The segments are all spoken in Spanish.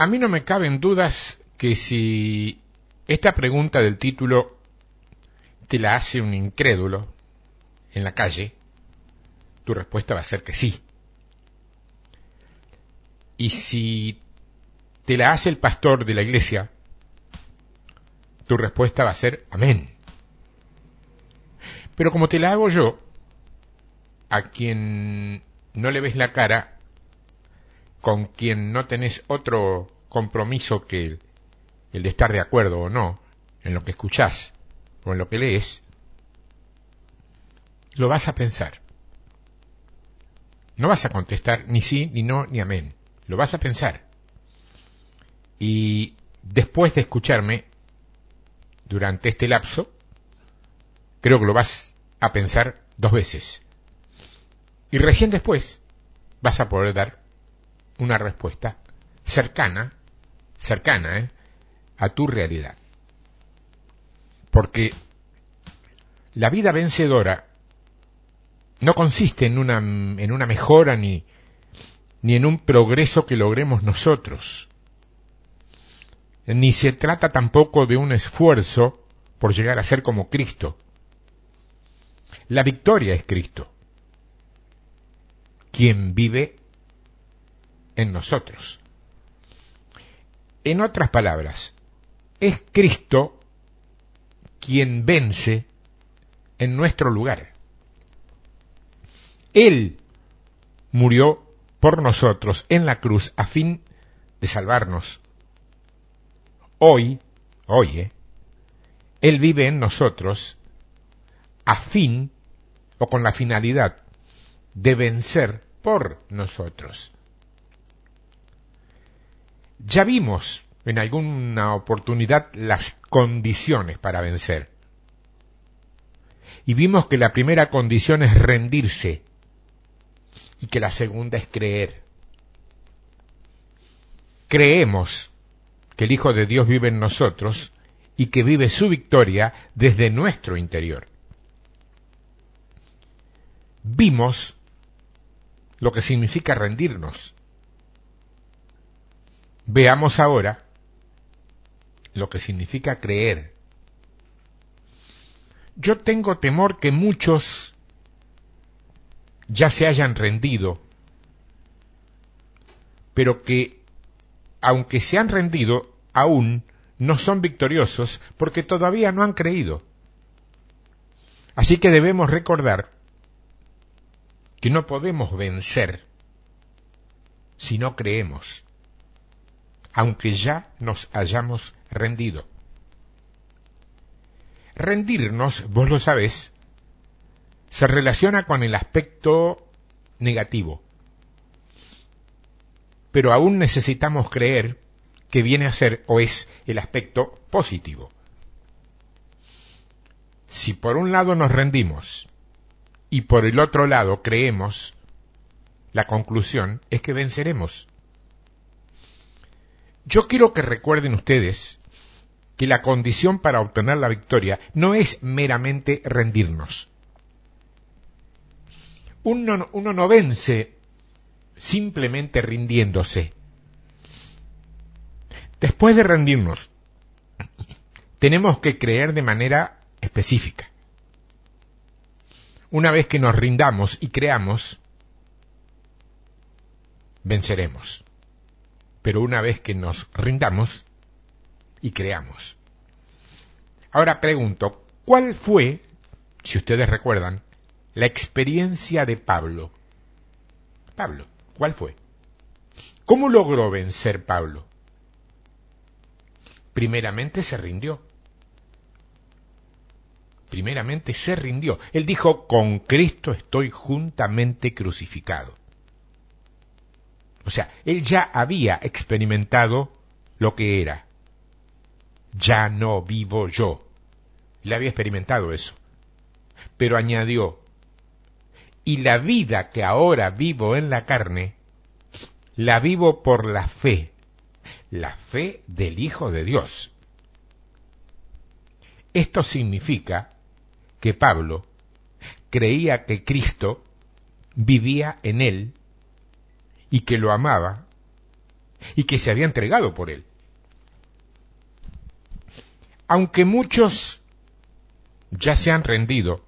A mí no me caben dudas que si esta pregunta del título te la hace un incrédulo en la calle, tu respuesta va a ser que sí. Y si te la hace el pastor de la iglesia, tu respuesta va a ser amén. Pero como te la hago yo, a quien no le ves la cara, con quien no tenés otro compromiso que el, de estar de acuerdo o no en lo que escuchás o en lo que lees, lo vas a pensar. No vas a contestar ni sí, ni no, ni amén. Lo vas a pensar. Y después de escucharme, durante este lapso, creo que lo vas a pensar dos veces. Y recién después vas a poder dar una respuesta cercana, cercana ¿eh? a tu realidad. Porque la vida vencedora no consiste en una, en una mejora ni, ni en un progreso que logremos nosotros. Ni se trata tampoco de un esfuerzo por llegar a ser como Cristo. La victoria es Cristo, quien vive en nosotros. En otras palabras, es Cristo quien vence en nuestro lugar. Él murió por nosotros en la cruz a fin de salvarnos. Hoy, oye, eh, Él vive en nosotros a fin o con la finalidad de vencer por nosotros. Ya vimos en alguna oportunidad las condiciones para vencer. Y vimos que la primera condición es rendirse y que la segunda es creer. Creemos que el Hijo de Dios vive en nosotros y que vive su victoria desde nuestro interior. Vimos lo que significa rendirnos. Veamos ahora lo que significa creer. Yo tengo temor que muchos ya se hayan rendido, pero que, aunque se han rendido, aún no son victoriosos porque todavía no han creído. Así que debemos recordar que no podemos vencer si no creemos, aunque ya nos hayamos rendido. Rendirnos, vos lo sabés, se relaciona con el aspecto negativo. Pero aún necesitamos creer que viene a ser o es el aspecto positivo. Si por un lado nos rendimos y por el otro lado creemos, la conclusión es que venceremos. Yo quiero que recuerden ustedes que la condición para obtener la victoria no es meramente rendirnos uno, no vence simplemente rindiéndose. Después de rendirnos, tenemos que creer de manera específica. Una vez que nos rindamos y creamos, venceremos. Pero una vez que nos rindamos y creamos. Ahora pregunto, ¿cuál fue, si ustedes recuerdan, la experiencia de Pablo. Pablo, ¿cuál fue? ¿Cómo logró vencer Pablo? Primeramente se rindió. Primeramente se rindió. Él dijo, con Cristo estoy juntamente crucificado. O sea, él ya había experimentado lo que era. Ya no vivo yo. Le había experimentado eso. Pero añadió, y la vida que ahora vivo en la carne, la vivo por la fe, la fe del Hijo de Dios. Esto significa que Pablo creía que Cristo vivía en él y que lo amaba y que se había entregado por él. Aunque muchos ya se han rendido,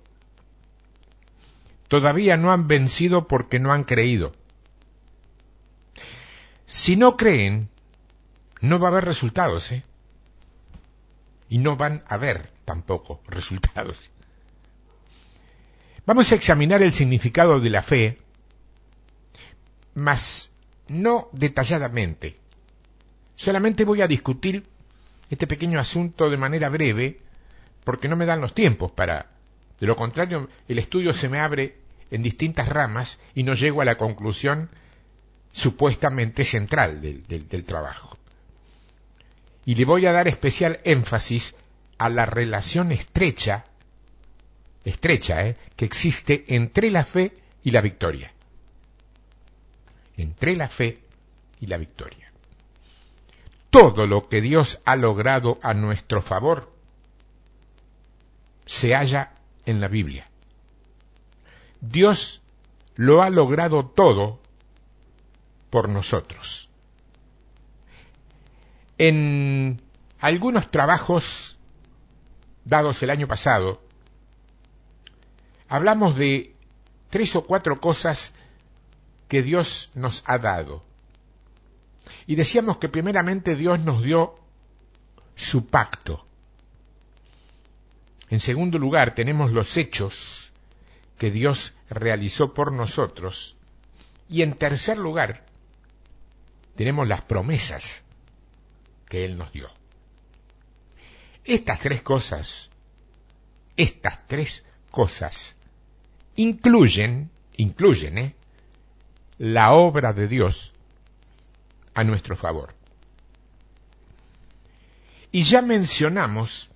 todavía no han vencido porque no han creído. Si no creen, no va a haber resultados, ¿eh? Y no van a haber tampoco resultados. Vamos a examinar el significado de la fe, mas no detalladamente. Solamente voy a discutir este pequeño asunto de manera breve, porque no me dan los tiempos para... De lo contrario, el estudio se me abre en distintas ramas y no llego a la conclusión supuestamente central del, del trabajo. Y le voy a dar especial énfasis a la relación estrecha estrecha ¿eh? que existe entre la fe y la victoria. Entre la fe y la victoria. Todo lo que Dios ha logrado a nuestro favor se halla en la Biblia. Dios lo ha logrado todo por nosotros. En algunos trabajos dados el año pasado, hablamos de tres o cuatro cosas que Dios nos ha dado. Y decíamos que primeramente Dios nos dio su pacto. En segundo lugar, tenemos los hechos que Dios realizó por nosotros. Y en tercer lugar, tenemos las promesas que Él nos dio. Estas tres cosas, estas tres cosas incluyen, incluyen, ¿eh? La obra de Dios a nuestro favor. Y ya mencionamos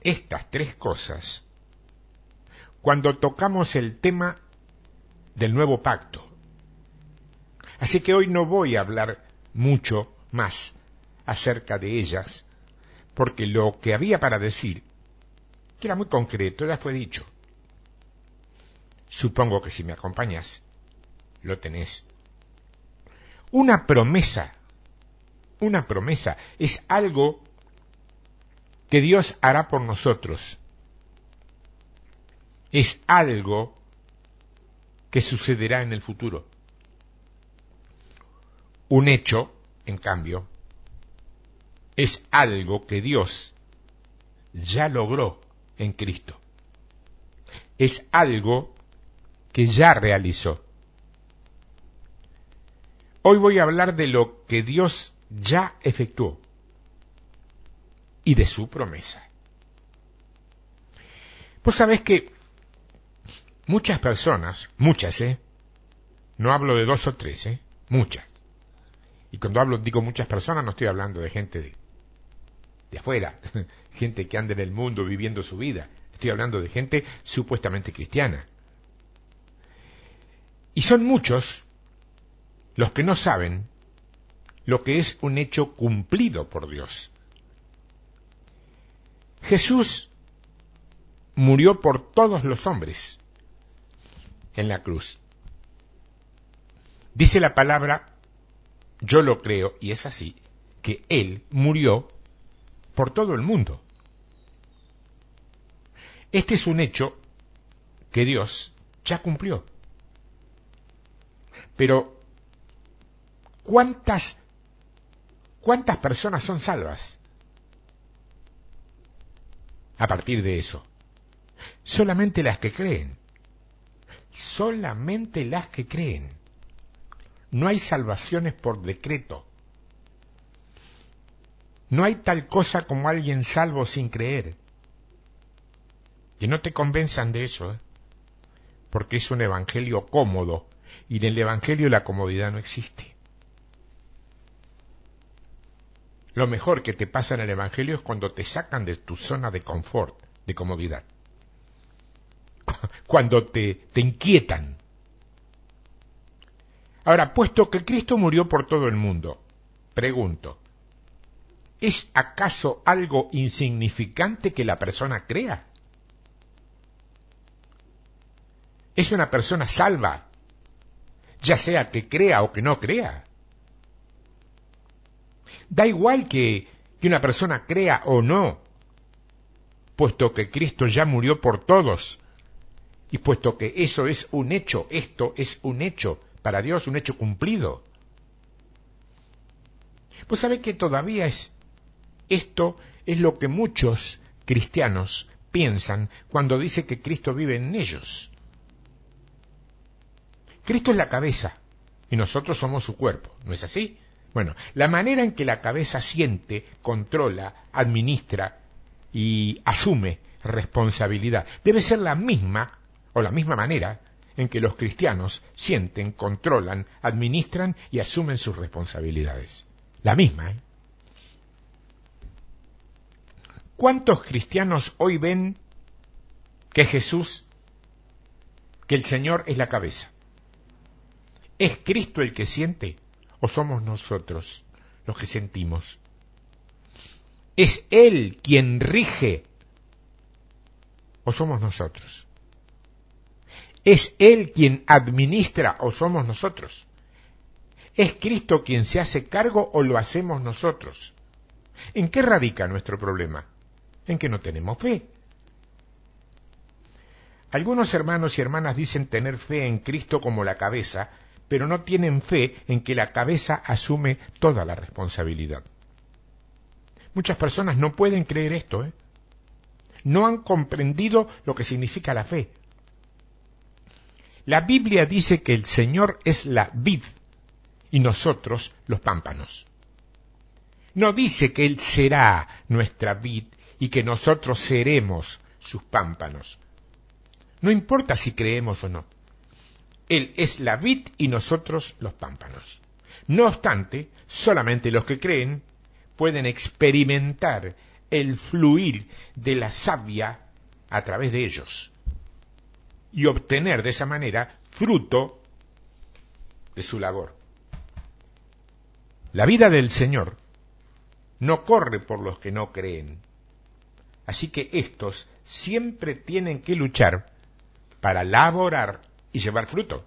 estas tres cosas cuando tocamos el tema del nuevo pacto. Así que hoy no voy a hablar mucho más acerca de ellas, porque lo que había para decir, que era muy concreto, ya fue dicho. Supongo que si me acompañas, lo tenés. Una promesa, una promesa es algo que Dios hará por nosotros. Es algo que sucederá en el futuro. Un hecho, en cambio, es algo que Dios ya logró en Cristo. Es algo que ya realizó. Hoy voy a hablar de lo que Dios ya efectuó y de su promesa. Pues sabes que muchas personas, muchas, ¿eh? No hablo de dos o tres, ¿eh? Muchas. Y cuando hablo, digo muchas personas, no estoy hablando de gente de, de afuera, gente que anda en el mundo viviendo su vida. Estoy hablando de gente supuestamente cristiana. Y son muchos los que no saben lo que es un hecho cumplido por Dios. Jesús murió por todos los hombres en la cruz. Dice la palabra, yo lo creo, y es así, que Él murió por todo el mundo. Este es un hecho que Dios ya cumplió. Pero, ¿cuántas, cuántas personas son salvas? A partir de eso. Solamente las que creen. Solamente las que creen. No hay salvaciones por decreto. No hay tal cosa como alguien salvo sin creer. Que no te convenzan de eso, ¿eh? porque es un evangelio cómodo Y en el Evangelio la comodidad no existe. Lo mejor que te pasa en el Evangelio es cuando te sacan de tu zona de confort, de comodidad. Cuando te, te inquietan. Ahora, puesto que Cristo murió por todo el mundo, pregunto, ¿es acaso algo insignificante que la persona crea? Es una persona salva, ya sea que crea o que no crea. Da igual que, una persona crea o no, puesto que Cristo ya murió por todos, y puesto que eso es un hecho, esto es un hecho, para Dios un hecho cumplido. Pues sabe que todavía es esto es lo que muchos cristianos piensan cuando dice que Cristo vive en ellos. Cristo es la cabeza y nosotros somos su cuerpo, ¿no es así? Bueno, la manera en que la cabeza siente, controla, administra y asume responsabilidad debe ser la misma o la misma manera en que los cristianos sienten, controlan, administran y asumen sus responsabilidades. La misma, ¿eh? ¿Cuántos cristianos hoy ven que Jesús, que el Señor es la cabeza? ¿Es Cristo el que siente o somos nosotros los que sentimos? ¿Es Él quien rige o somos nosotros? ¿Es Él quien administra o somos nosotros? ¿Es Cristo quien se hace cargo o lo hacemos nosotros? ¿En qué radica nuestro problema? En que no tenemos fe. Algunos hermanos y hermanas dicen tener fe en Cristo como la cabeza, pero no tienen fe en que la cabeza asume toda la responsabilidad. Muchas personas no pueden creer esto, ¿eh? No han comprendido lo que significa la fe. La Biblia dice que el Señor es la vid y nosotros los pámpanos. No dice que Él será nuestra vid y que nosotros seremos sus pámpanos. No importa si creemos o no. Él es la vid y nosotros los pámpanos. No obstante, solamente los que creen pueden experimentar el fluir de la savia a través de ellos y obtener de esa manera fruto de su labor. La vida del Señor no corre por los que no creen. Así que estos siempre tienen que luchar para laborar y llevar fruto.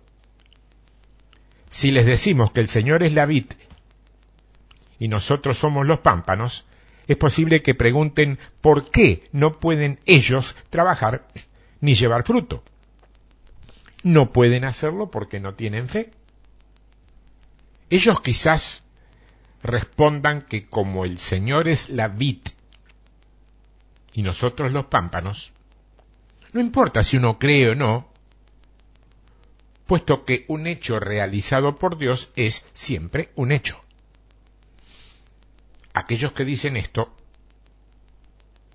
Si les decimos que el Señor es la vid y nosotros somos los pámpanos, es posible que pregunten por qué no pueden ellos trabajar ni llevar fruto no pueden hacerlo porque no tienen fe. Ellos quizás respondan que como el Señor es la vid y nosotros los pámpanos, no importa si uno cree o no, puesto que un hecho realizado por Dios es siempre un hecho. Aquellos que dicen esto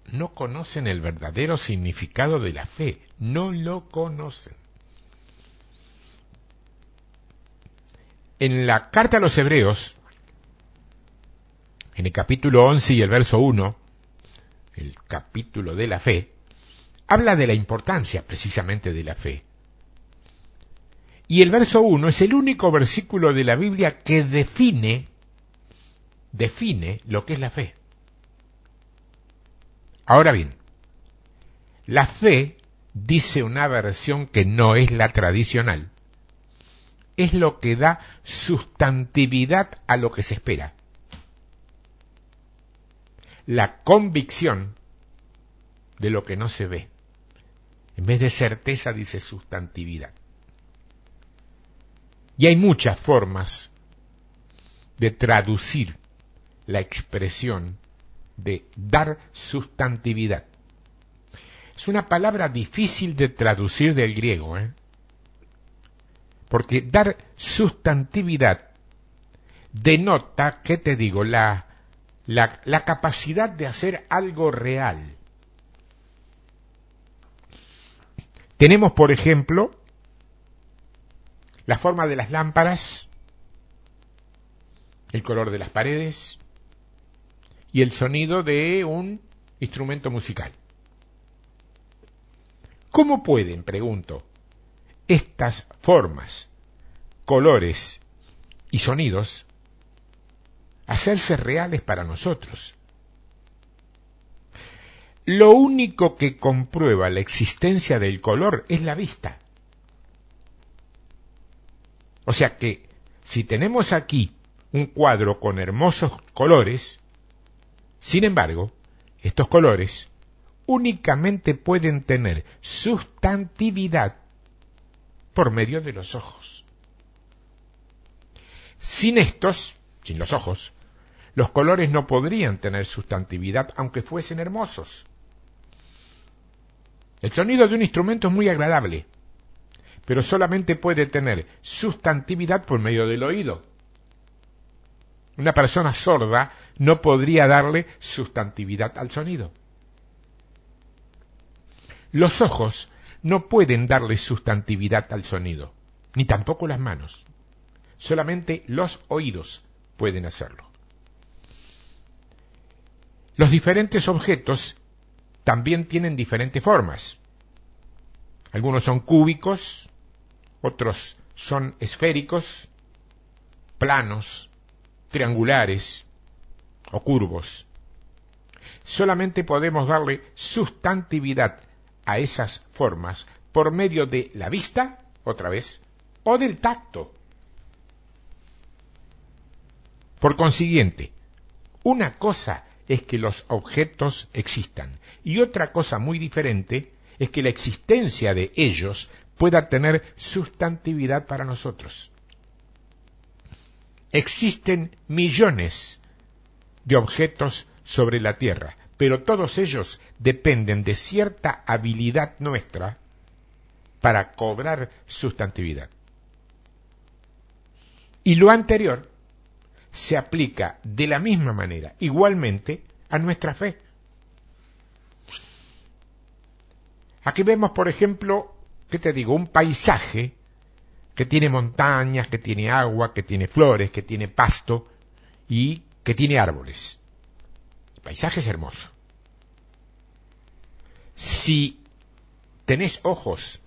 no conocen el verdadero significado de la fe, no lo conocen. En la carta a los Hebreos, en el capítulo 11 y el verso 1, el capítulo de la fe, habla de la importancia precisamente de la fe. Y el verso 1 es el único versículo de la Biblia que define, define lo que es la fe. Ahora bien, la fe, dice una versión que no es la tradicional, es lo que da sustantividad a lo que se espera. La convicción de lo que no se ve. En vez de certeza dice sustantividad. Y hay muchas formas de traducir la expresión de dar sustantividad. Es una palabra difícil de traducir del griego, ¿eh? Porque dar sustantividad denota, ¿qué te digo? La, la, la capacidad de hacer algo real. Tenemos, por ejemplo, la forma de las lámparas, el color de las paredes y el sonido de un instrumento musical. ¿Cómo pueden, pregunto, estas formas, colores y sonidos hacerse reales para nosotros? Lo único que comprueba la existencia del color es la vista. O sea que si tenemos aquí un cuadro con hermosos colores, sin embargo, estos colores únicamente pueden tener sustantividad por medio de los ojos. Sin estos, sin los ojos, los colores no podrían tener sustantividad aunque fuesen hermosos. El sonido de un instrumento es muy agradable, pero solamente puede tener sustantividad por medio del oído. Una persona sorda no podría darle sustantividad al sonido. Los ojos no pueden darle sustantividad al sonido, ni tampoco las manos. Solamente los oídos pueden hacerlo. Los diferentes objetos también tienen diferentes formas. Algunos son cúbicos, otros son esféricos, planos, triangulares o curvos. Solamente podemos darle sustantividad a esas formas por medio de la vista, otra vez, o del tacto. Por consiguiente, una cosa es que los objetos existan y otra cosa muy diferente es que la existencia de ellos pueda tener sustantividad para nosotros. Existen millones de objetos sobre la Tierra, pero todos ellos dependen de cierta habilidad nuestra para cobrar sustantividad. Y lo anterior se aplica de la misma manera, igualmente, a nuestra fe. Aquí vemos, por ejemplo, ¿qué te digo? Un paisaje que tiene montañas, que tiene agua, que tiene flores, que tiene pasto y que tiene árboles. El paisaje es hermoso. Si tenés ojos,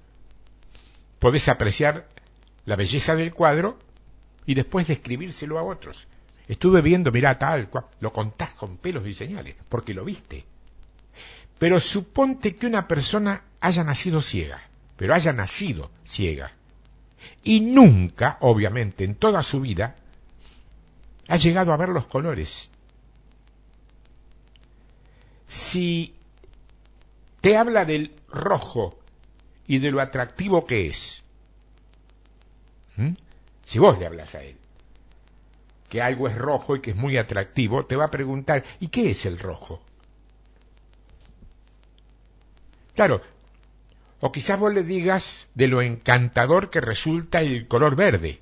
podés apreciar la belleza del cuadro y después describírselo a otros. Estuve viendo, mirá, tal cual, lo contás con pelos y señales, porque lo viste. Pero suponte que una persona haya nacido ciega, pero haya nacido ciega, y nunca, obviamente, en toda su vida, ha llegado a ver los colores. Si te habla del rojo y de lo atractivo que es, si vos le hablas a él, que algo es rojo y que es muy atractivo, te va a preguntar, ¿y qué es el rojo? Claro, o quizás vos le digas de lo encantador que resulta el color verde.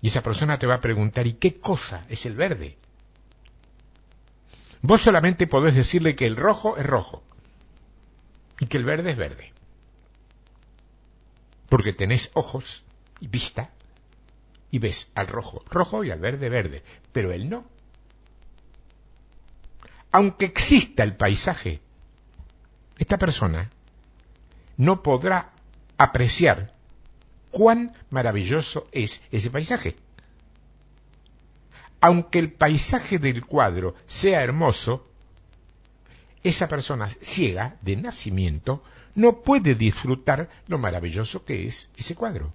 Y esa persona te va a preguntar, ¿y qué cosa es el verde? Vos solamente podés decirle que el rojo es rojo y que el verde es verde. Porque tenés ojos y vista y ves al rojo rojo y al verde verde, pero él no. Aunque exista el paisaje, esta persona no podrá apreciar cuán maravilloso es ese paisaje. Aunque el paisaje del cuadro sea hermoso, esa persona ciega de nacimiento no puede disfrutar lo maravilloso que es ese cuadro.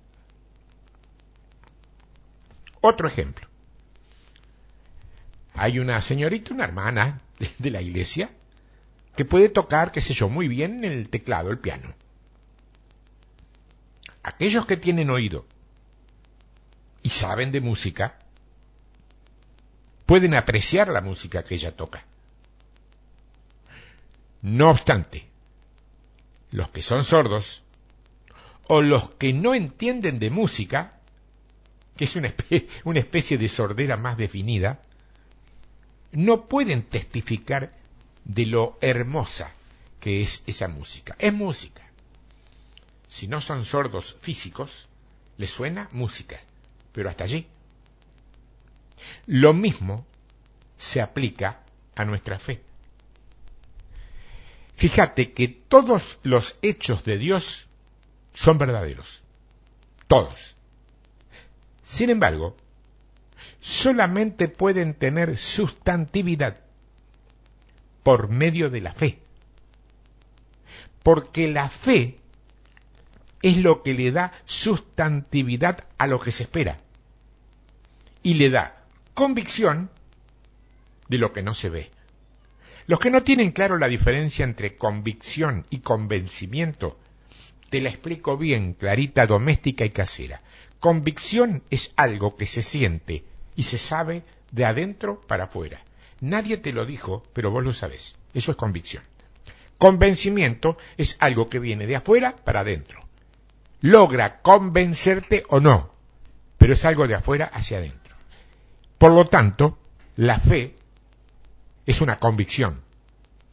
Otro ejemplo. Hay una señorita, una hermana de la iglesia, que puede tocar, qué sé yo, muy bien el teclado, el piano. Aquellos que tienen oído y saben de música, pueden apreciar la música que ella toca. No obstante, los que son sordos o los que no entienden de música, que es una especie, una especie de sordera más definida, no pueden testificar de lo hermosa que es esa música. Es música. si no son sordos físicos, les suena música, pero hasta allí. Lo mismo se aplica a nuestra fe. Fíjate que todos los hechos de Dios son verdaderos. Todos. Sin embargo, solamente pueden tener sustantividad por medio de la fe. Porque la fe es lo que le da sustantividad a lo que se espera. Y le da convicción de lo que no se ve. Los que no tienen claro la diferencia entre convicción y convencimiento, te la explico bien, clarita, doméstica y casera. Convicción es algo que se siente y se sabe de adentro para afuera. Nadie te lo dijo, pero vos lo sabés. Eso es convicción. Convencimiento es algo que viene de afuera para adentro. Logra convencerte o no, pero es algo de afuera hacia adentro. Por lo tanto, la fe es una convicción.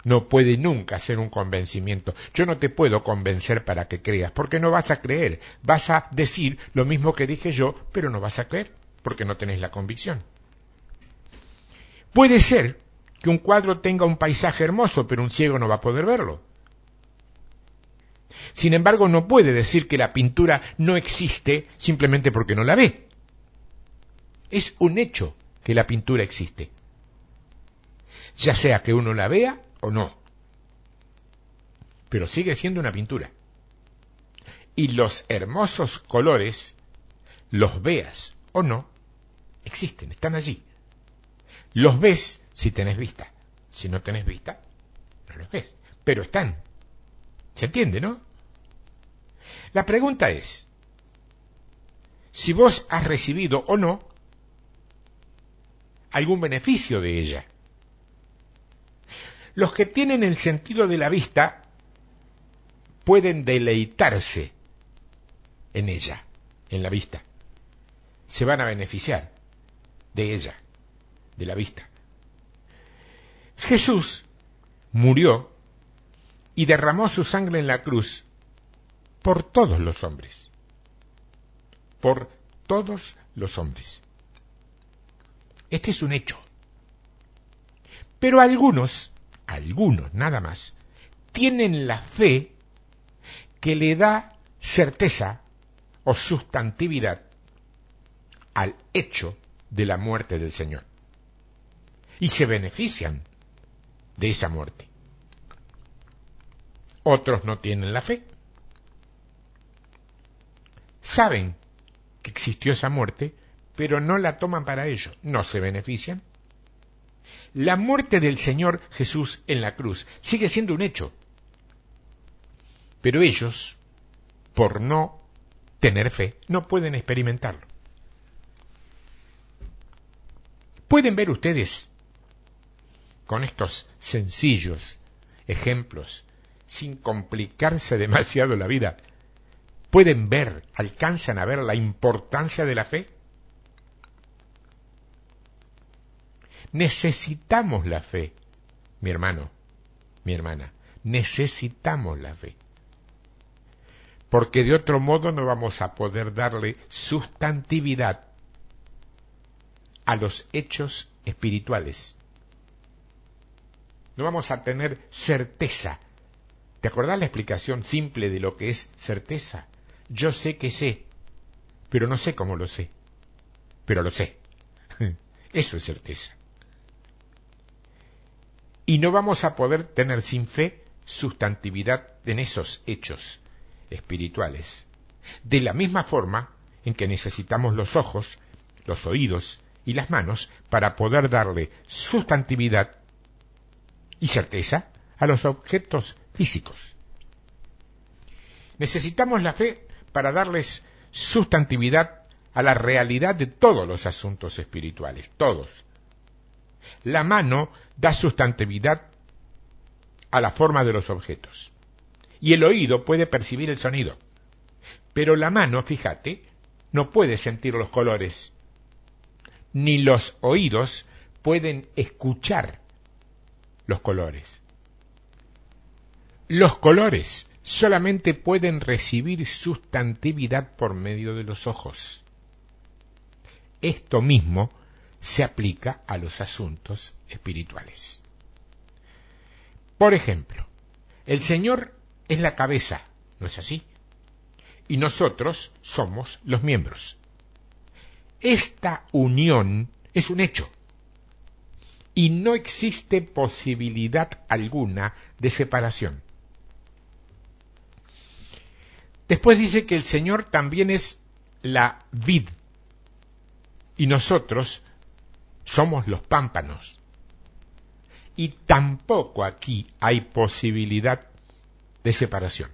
No puede nunca ser un convencimiento. Yo no te puedo convencer para que creas, porque no vas a creer. Vas a decir lo mismo que dije yo, pero no vas a creer, porque no tenés la convicción. Puede ser que un cuadro tenga un paisaje hermoso, pero un ciego no va a poder verlo. Sin embargo, no puede decir que la pintura no existe simplemente porque no la ve. Es un hecho que la pintura existe ya sea que uno la vea o no. Pero sigue siendo una pintura. Y los hermosos colores, los veas o no, existen, están allí. Los ves si tenés vista. Si no tenés vista, no los ves. Pero están. ¿Se entiende, no? La pregunta es, si vos has recibido o no algún beneficio de ella. Los que tienen el sentido de la vista pueden deleitarse en ella, en la vista. Se van a beneficiar de ella, de la vista. Jesús murió y derramó su sangre en la cruz por todos los hombres. Por todos los hombres. Este es un hecho. Pero algunos algunos nada más, tienen la fe que le da certeza o sustantividad al hecho de la muerte del Señor. Y se benefician de esa muerte. Otros no tienen la fe. Saben que existió esa muerte, pero no la toman para ello. No se benefician la muerte del Señor Jesús en la cruz sigue siendo un hecho. Pero ellos, por no tener fe, no pueden experimentarlo. Pueden ver ustedes, con estos sencillos ejemplos, sin complicarse demasiado la vida, pueden ver, alcanzan a ver la importancia de la fe. Necesitamos la fe, mi hermano, mi hermana, necesitamos la fe. Porque de otro modo no vamos a poder darle sustantividad a los hechos espirituales. No vamos a tener certeza. ¿Te acordás la explicación simple de lo que es certeza? Yo sé que sé, pero no sé cómo lo sé, pero lo sé. Eso es certeza y no vamos a poder tener sin fe sustantividad en esos hechos espirituales. De la misma forma en que necesitamos los ojos, los oídos y las manos para poder darle sustantividad y certeza a los objetos físicos. Necesitamos la fe para darles sustantividad a la realidad de todos los asuntos espirituales, todos, la mano da sustantividad a la forma de los objetos. Y el oído puede percibir el sonido. Pero la mano, fíjate, no puede sentir los colores. Ni los oídos pueden escuchar los colores. Los colores solamente pueden recibir sustantividad por medio de los ojos. Esto mismo se aplica a los asuntos espirituales. Por ejemplo, el Señor es la cabeza, ¿no es así? Y nosotros somos los miembros. Esta unión es un hecho y no existe posibilidad alguna de separación. Después dice que el Señor también es la vid y nosotros somos los pámpanos. Y tampoco aquí hay posibilidad de separación.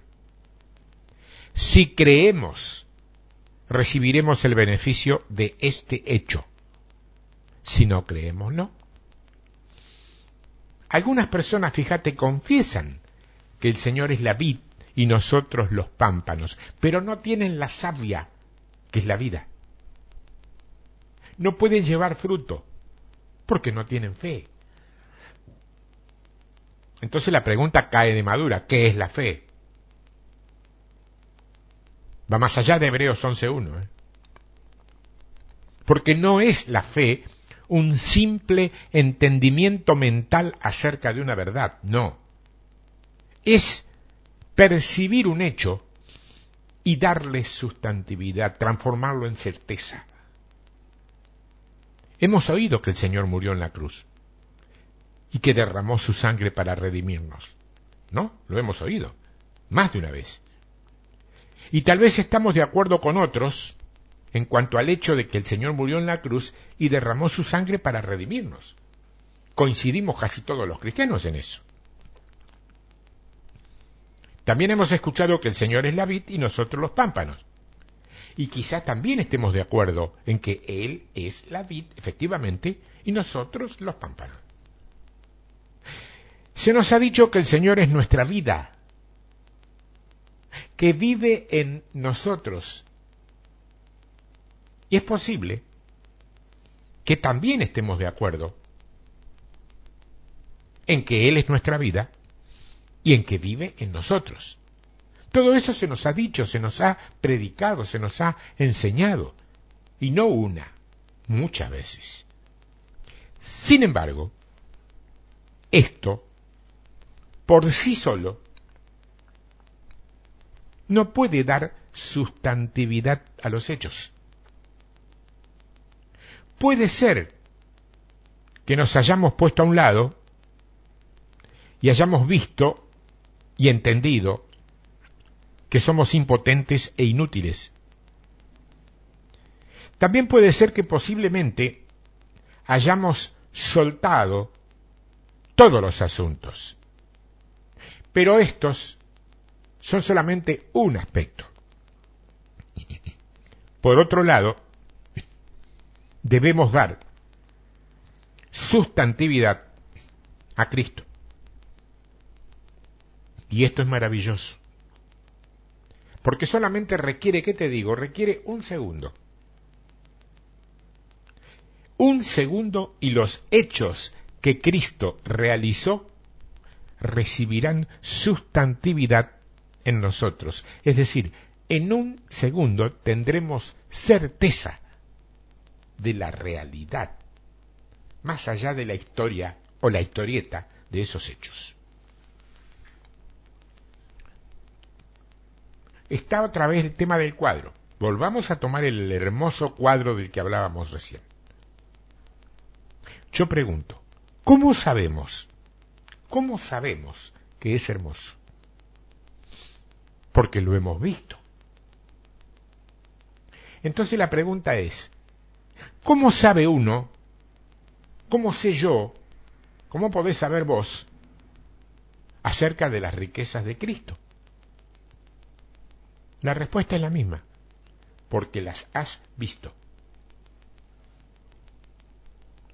Si creemos, recibiremos el beneficio de este hecho. Si no creemos, no. Algunas personas, fíjate, confiesan que el Señor es la vid y nosotros los pámpanos, pero no tienen la savia, que es la vida. No pueden llevar fruto, porque no tienen fe. Entonces la pregunta cae de madura, ¿qué es la fe? Va más allá de Hebreos 11.1. ¿eh? Porque no es la fe un simple entendimiento mental acerca de una verdad, no. Es percibir un hecho y darle sustantividad, transformarlo en certeza. Hemos oído que el Señor murió en la cruz y que derramó su sangre para redimirnos. ¿No? Lo hemos oído. Más de una vez. Y tal vez estamos de acuerdo con otros en cuanto al hecho de que el Señor murió en la cruz y derramó su sangre para redimirnos. Coincidimos casi todos los cristianos en eso. También hemos escuchado que el Señor es la vid y nosotros los pámpanos. Y quizá también estemos de acuerdo en que Él es la vid, efectivamente, y nosotros los pámpanos. Se nos ha dicho que el Señor es nuestra vida, que vive en nosotros y es posible que también estemos de acuerdo en que Él es nuestra vida y en que vive en nosotros. Todo eso se nos ha dicho, se nos ha predicado, se nos ha enseñado, y no una, muchas veces. Sin embargo, esto, por sí solo, no puede dar sustantividad a los hechos. Puede ser que nos hayamos puesto a un lado y hayamos visto y entendido que somos impotentes e inútiles. También puede ser que posiblemente hayamos soltado todos los asuntos. Pero estos son solamente un aspecto. Por otro lado, debemos dar sustantividad a Cristo. Y esto es maravilloso. Porque solamente requiere, ¿qué te digo? Requiere un segundo. Un segundo y los hechos que Cristo realizó recibirán sustantividad en nosotros. Es decir, en un segundo tendremos certeza de la realidad, más allá de la historia o la historieta de esos hechos. Está otra vez el tema del cuadro. Volvamos a tomar el hermoso cuadro del que hablábamos recién. Yo pregunto, ¿cómo sabemos? ¿Cómo sabemos que es hermoso? Porque lo hemos visto. Entonces la pregunta es, ¿Cómo sabe uno? ¿Cómo sé yo? ¿Cómo podés saber vos acerca de las riquezas de Cristo? La respuesta es la misma, porque las has visto.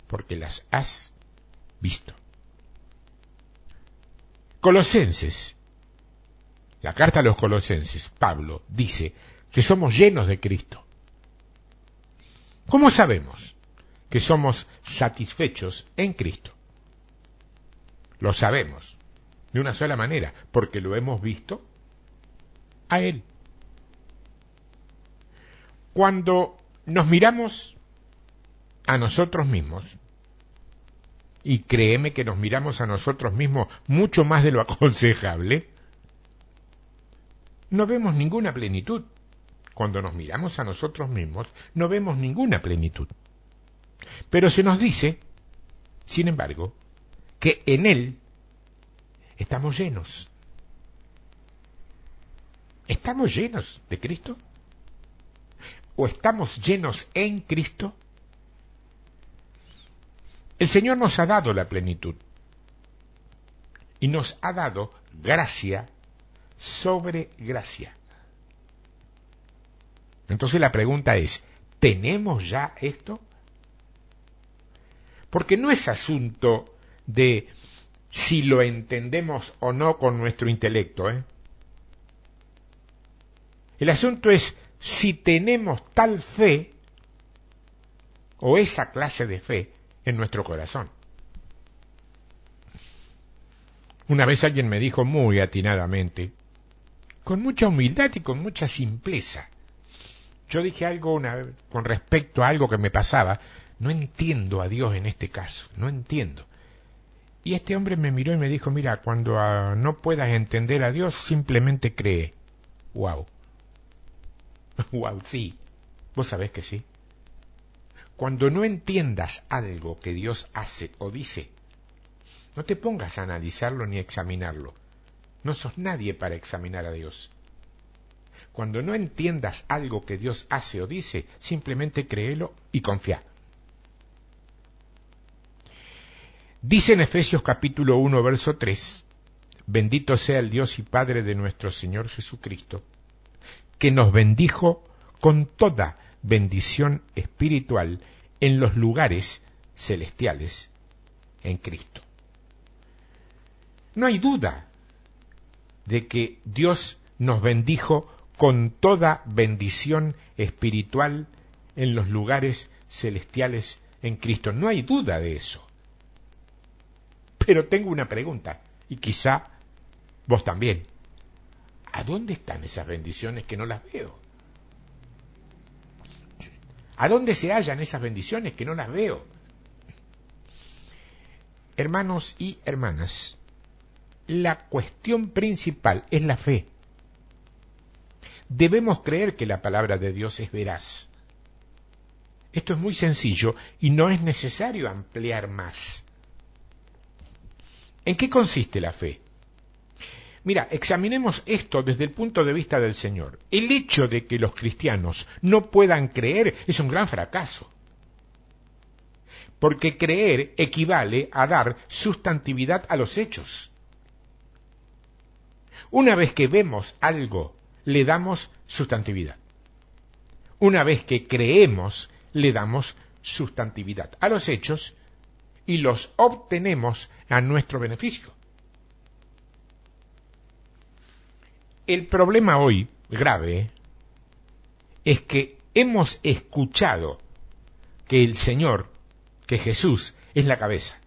Porque las has visto. Colosenses, la carta a los colosenses, Pablo dice que somos llenos de Cristo. ¿Cómo sabemos que somos satisfechos en Cristo? Lo sabemos de una sola manera, porque lo hemos visto a Él. Cuando nos miramos a nosotros mismos, y créeme que nos miramos a nosotros mismos mucho más de lo aconsejable, no vemos ninguna plenitud. Cuando nos miramos a nosotros mismos, no vemos ninguna plenitud. Pero se nos dice, sin embargo, que en Él estamos llenos. ¿Estamos llenos de Cristo? ¿O estamos llenos en Cristo? El Señor nos ha dado la plenitud y nos ha dado gracia sobre gracia. Entonces la pregunta es, ¿tenemos ya esto? Porque no es asunto de si lo entendemos o no con nuestro intelecto. ¿eh? El asunto es si tenemos tal fe o esa clase de fe en nuestro corazón. Una vez alguien me dijo muy atinadamente, con mucha humildad y con mucha simpleza, yo dije algo una, con respecto a algo que me pasaba, no entiendo a Dios en este caso, no entiendo. Y este hombre me miró y me dijo, mira, cuando ah, no puedas entender a Dios, simplemente cree. Wow. wow, sí. Vos sabés que sí. Cuando no entiendas algo que Dios hace o dice, no te pongas a analizarlo ni a examinarlo. No sos nadie para examinar a Dios. Cuando no entiendas algo que Dios hace o dice, simplemente créelo y confía. Dice en Efesios capítulo 1, verso 3, bendito sea el Dios y Padre de nuestro Señor Jesucristo, que nos bendijo con toda bendición espiritual en los lugares celestiales en Cristo. No hay duda de que Dios nos bendijo con toda bendición espiritual en los lugares celestiales en Cristo. No hay duda de eso. Pero tengo una pregunta, y quizá vos también. ¿A dónde están esas bendiciones que no las veo? ¿A dónde se hallan esas bendiciones que no las veo? Hermanos y hermanas, la cuestión principal es la fe. Debemos creer que la palabra de Dios es veraz. Esto es muy sencillo y no es necesario ampliar más. ¿En qué consiste la fe? Mira, examinemos esto desde el punto de vista del Señor. El hecho de que los cristianos no puedan creer es un gran fracaso. Porque creer equivale a dar sustantividad a los hechos. Una vez que vemos algo, le damos sustantividad. Una vez que creemos, le damos sustantividad a los hechos y los obtenemos a nuestro beneficio. El problema hoy, grave, es que hemos escuchado que el Señor, que Jesús, es la cabeza.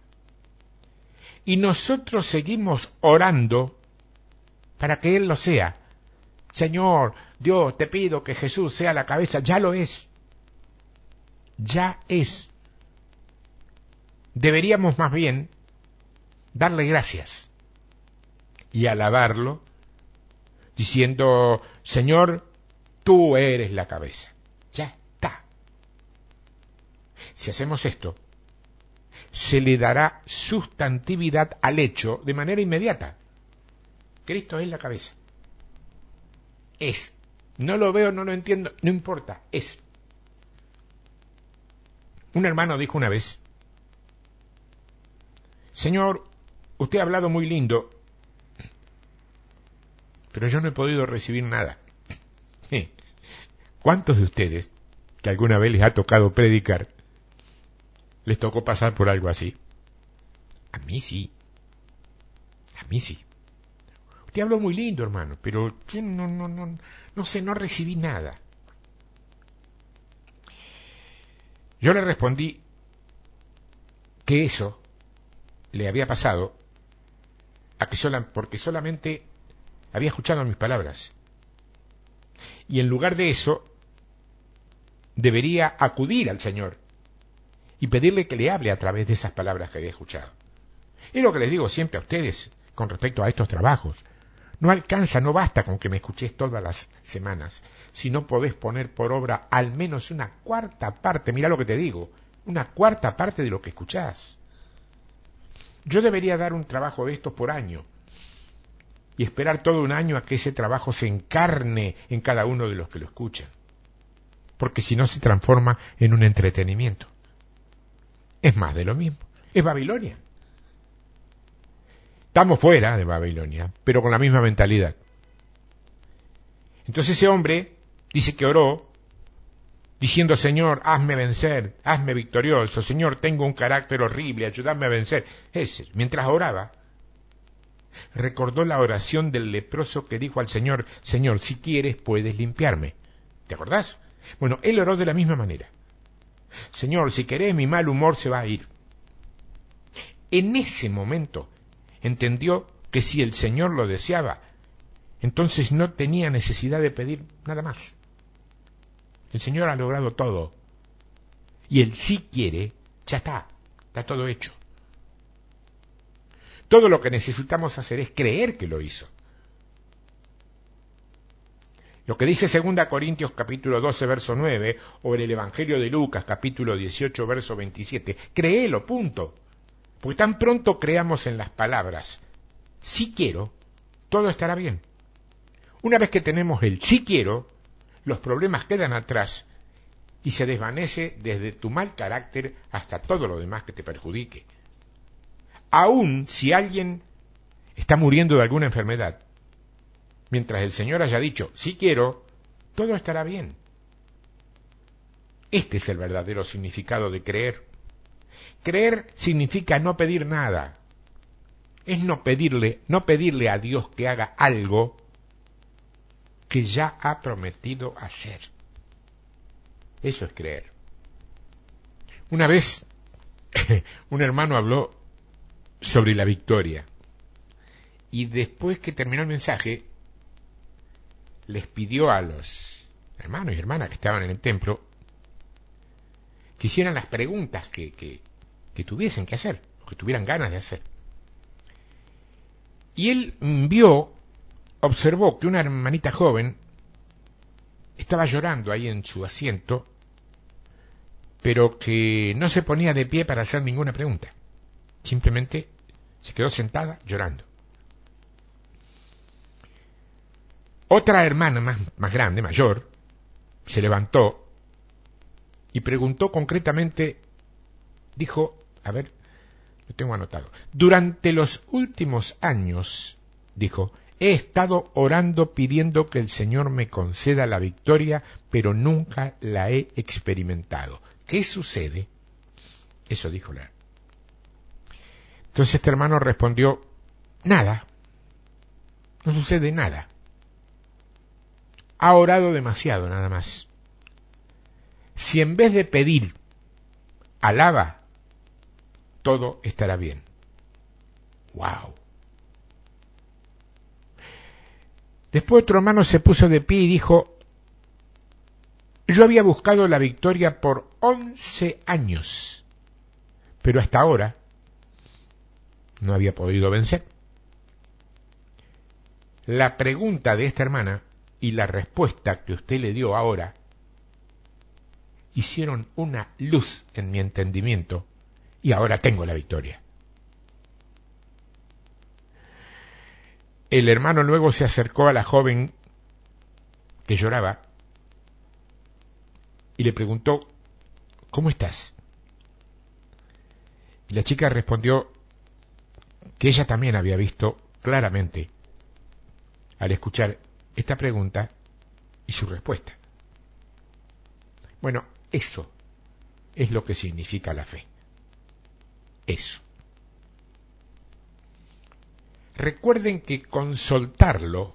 Y nosotros seguimos orando para que Él lo sea. Señor, Dios, te pido que Jesús sea la cabeza. Ya lo es. Ya es. Deberíamos más bien darle gracias y alabarlo diciendo, Señor, tú eres la cabeza. Ya está. Si hacemos esto, se le dará sustantividad al hecho de manera inmediata. Cristo es la cabeza. Es. No lo veo, no lo entiendo, no importa, es. Un hermano dijo una vez, Señor, usted ha hablado muy lindo, pero yo no he podido recibir nada. ¿Cuántos de ustedes, que alguna vez les ha tocado predicar, les tocó pasar por algo así? A mí sí. A mí sí. Usted habló muy lindo, hermano, pero yo no, no, no, no sé, no recibí nada. Yo le respondí que eso le había pasado a que sola, porque solamente había escuchado mis palabras Y en lugar de eso, debería acudir al Señor y pedirle que le hable a través de esas palabras que había escuchado. Es lo que les digo siempre a ustedes con respecto a estos trabajos. No alcanza, no basta con que me escuches todas las semanas, si no podés poner por obra al menos una cuarta parte, mira lo que te digo, una cuarta parte de lo que escuchás. Yo debería dar un trabajo de estos por año y esperar todo un año a que ese trabajo se encarne en cada uno de los que lo escuchan, porque si no se transforma en un entretenimiento. Es más de lo mismo, es Babilonia. Estamos fuera de Babilonia, pero con la misma mentalidad. Entonces ese hombre dice que oró diciendo, Señor, hazme vencer, hazme victorioso, Señor, tengo un carácter horrible, ayúdame a vencer. Ese, mientras oraba, recordó la oración del leproso que dijo al Señor, Señor, si quieres puedes limpiarme. ¿Te acordás? Bueno, él oró de la misma manera. Señor, si querés mi mal humor se va a ir. En ese momento entendió que si el Señor lo deseaba, entonces no tenía necesidad de pedir nada más. El Señor ha logrado todo. Y el sí quiere, ya está, está todo hecho. Todo lo que necesitamos hacer es creer que lo hizo. Lo que dice 2 Corintios capítulo 12 verso 9 o el Evangelio de Lucas capítulo 18 verso 27, créelo, punto. Porque tan pronto creamos en las palabras, si quiero, todo estará bien. Una vez que tenemos el sí quiero, los problemas quedan atrás y se desvanece desde tu mal carácter hasta todo lo demás que te perjudique. Aun si alguien está muriendo de alguna enfermedad, mientras el Señor haya dicho, sí quiero, todo estará bien. Este es el verdadero significado de creer. Creer significa no pedir nada. Es no pedirle, no pedirle a Dios que haga algo que ya ha prometido hacer. Eso es creer. Una vez un hermano habló sobre la victoria y después que terminó el mensaje les pidió a los hermanos y hermanas que estaban en el templo que hicieran las preguntas que, que, que tuviesen que hacer, que tuvieran ganas de hacer. Y él vio, observó que una hermanita joven estaba llorando ahí en su asiento, pero que no se ponía de pie para hacer ninguna pregunta. Simplemente se quedó sentada llorando. Otra hermana más, más grande, mayor, se levantó y preguntó concretamente, dijo, a ver, lo tengo anotado. Durante los últimos años, dijo, he estado orando pidiendo que el Señor me conceda la victoria, pero nunca la he experimentado. ¿Qué sucede? Eso dijo la. Entonces este hermano respondió, nada, no sucede nada. Ha orado demasiado nada más. Si en vez de pedir, alaba, todo estará bien. ¡Wow! Después otro hermano se puso de pie y dijo, yo había buscado la victoria por once años, pero hasta ahora no había podido vencer. La pregunta de esta hermana y la respuesta que usted le dio ahora hicieron una luz en mi entendimiento y ahora tengo la victoria. El hermano luego se acercó a la joven que lloraba y le preguntó, ¿cómo estás? Y la chica respondió que ella también había visto claramente al escuchar esta pregunta y su respuesta. Bueno, eso es lo que significa la fe eso. Recuerden que con soltarlo,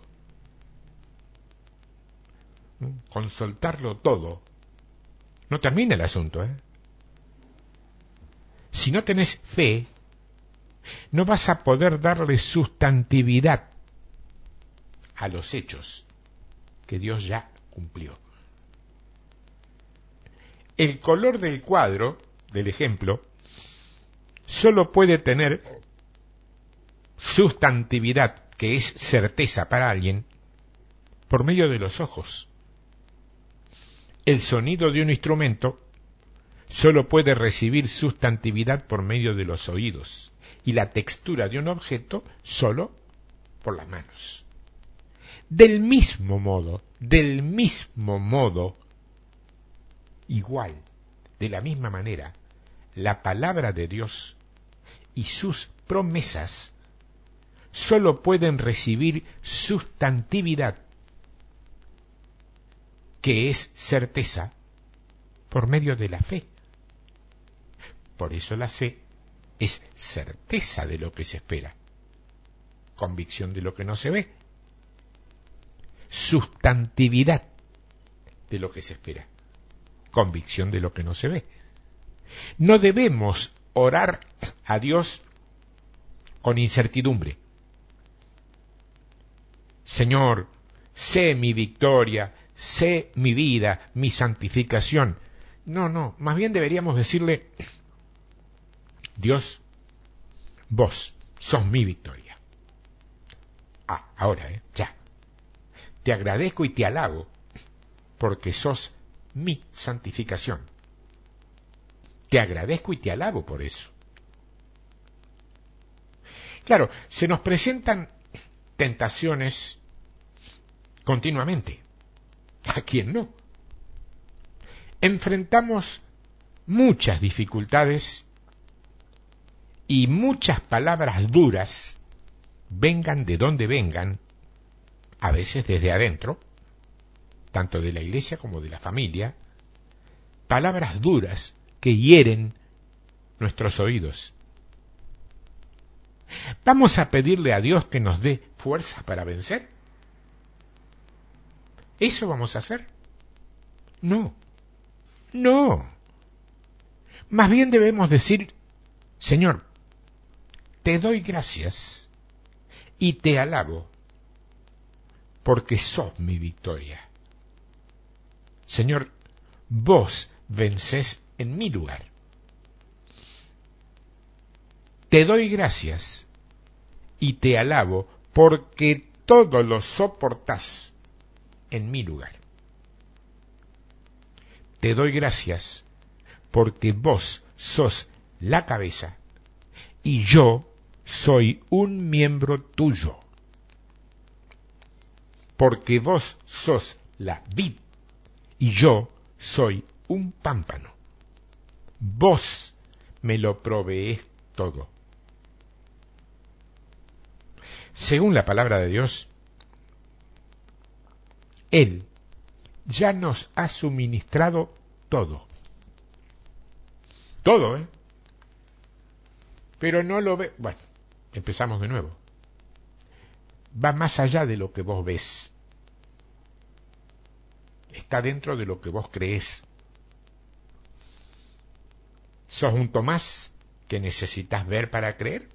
con soltarlo todo, no termina el asunto. ¿eh? Si no tenés fe, no vas a poder darle sustantividad a los hechos que Dios ya cumplió. El color del cuadro, del ejemplo, solo puede tener sustantividad, que es certeza para alguien, por medio de los ojos. El sonido de un instrumento solo puede recibir sustantividad por medio de los oídos y la textura de un objeto solo por las manos. Del mismo modo, del mismo modo, igual, de la misma manera, la palabra de Dios y sus promesas solo pueden recibir sustantividad, que es certeza, por medio de la fe. Por eso la fe es certeza de lo que se espera, convicción de lo que no se ve, sustantividad de lo que se espera, convicción de lo que no se ve. No debemos orar a Dios con incertidumbre. Señor, sé mi victoria, sé mi vida, mi santificación. No, no, más bien deberíamos decirle, Dios, vos sos mi victoria. Ah, ahora, ¿eh? Ya. Te agradezco y te alabo porque sos mi santificación. Te agradezco y te alabo por eso. Claro, se nos presentan tentaciones continuamente. ¿A quién no? Enfrentamos muchas dificultades y muchas palabras duras, vengan de donde vengan, a veces desde adentro, tanto de la iglesia como de la familia, palabras duras que hieren nuestros oídos. ¿Vamos a pedirle a Dios que nos dé fuerzas para vencer? ¿Eso vamos a hacer? No, no. Más bien debemos decir, Señor, te doy gracias y te alabo porque sos mi victoria. Señor, vos vencés en mi lugar. Te doy gracias y te alabo porque todo lo soportás en mi lugar. Te doy gracias porque vos sos la cabeza y yo soy un miembro tuyo. Porque vos sos la vid y yo soy un pámpano. Vos me lo proveés todo. Según la palabra de Dios, Él ya nos ha suministrado todo. Todo, ¿eh? Pero no lo ve. Bueno, empezamos de nuevo. Va más allá de lo que vos ves. Está dentro de lo que vos crees. ¿Sos un Tomás que necesitas ver para creer?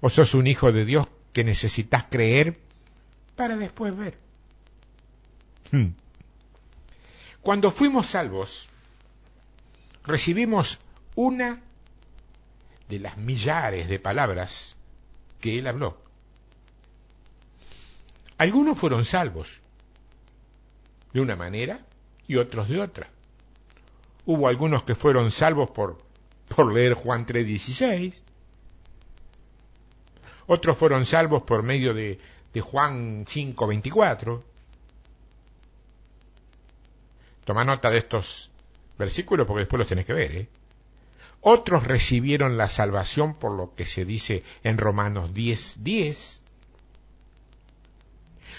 ¿O sos un hijo de Dios que necesitas creer para después ver? Hmm. Cuando fuimos salvos, recibimos una de las millares de palabras que él habló. Algunos fueron salvos de una manera y otros de otra. Hubo algunos que fueron salvos por, por leer Juan 3.16, otros fueron salvos por medio de, de Juan 5.24. Toma nota de estos versículos porque después los tenés que ver. ¿eh? Otros recibieron la salvación por lo que se dice en Romanos 10.10. 10.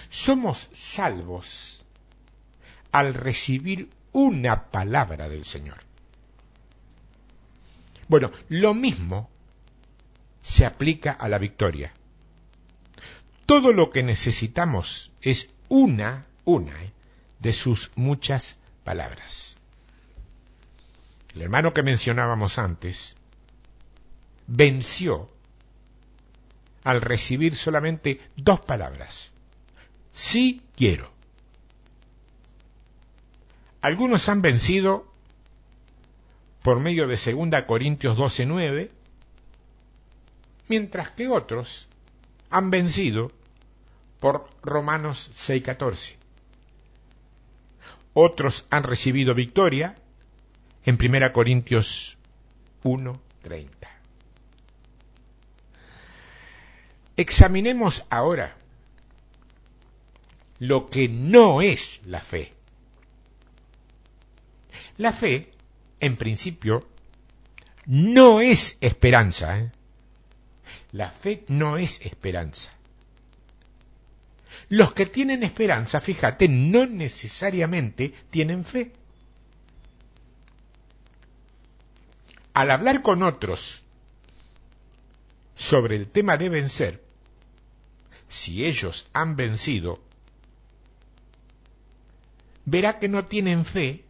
Somos salvos al recibir una palabra del Señor. Bueno, lo mismo se aplica a la victoria. Todo lo que necesitamos es una, una ¿eh? de sus muchas palabras. El hermano que mencionábamos antes venció al recibir solamente dos palabras. Sí quiero. Algunos han vencido por medio de 2 Corintios 12:9, mientras que otros han vencido por Romanos 6:14. Otros han recibido victoria en 1 Corintios 1:30. Examinemos ahora lo que no es la fe. La fe, en principio, no es esperanza. ¿eh? La fe no es esperanza. Los que tienen esperanza, fíjate, no necesariamente tienen fe. Al hablar con otros sobre el tema de vencer, si ellos han vencido, verá que no tienen fe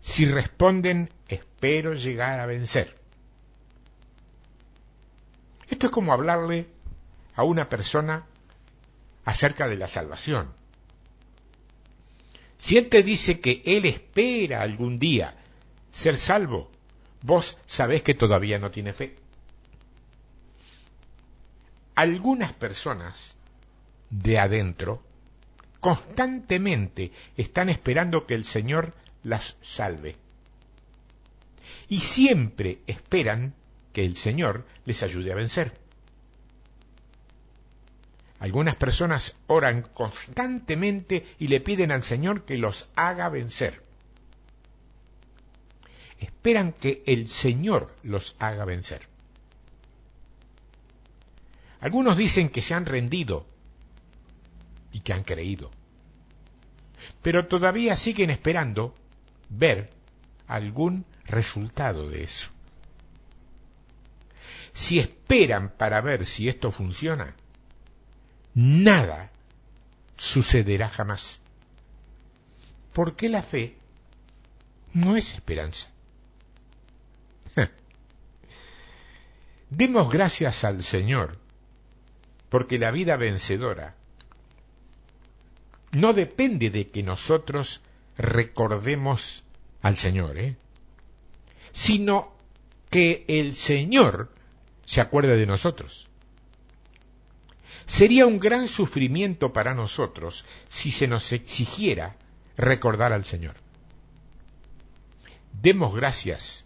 si responden espero llegar a vencer. Esto es como hablarle a una persona acerca de la salvación. Si Él te dice que Él espera algún día ser salvo, vos sabés que todavía no tiene fe. Algunas personas de adentro constantemente están esperando que el Señor las salve. Y siempre esperan que el Señor les ayude a vencer. Algunas personas oran constantemente y le piden al Señor que los haga vencer. Esperan que el Señor los haga vencer. Algunos dicen que se han rendido y que han creído. Pero todavía siguen esperando ver algún resultado de eso. Si esperan para ver si esto funciona, nada sucederá jamás. Porque la fe no es esperanza. Demos gracias al Señor, porque la vida vencedora no depende de que nosotros recordemos al Señor, ¿eh? sino que el Señor se acuerde de nosotros. Sería un gran sufrimiento para nosotros si se nos exigiera recordar al Señor. Demos gracias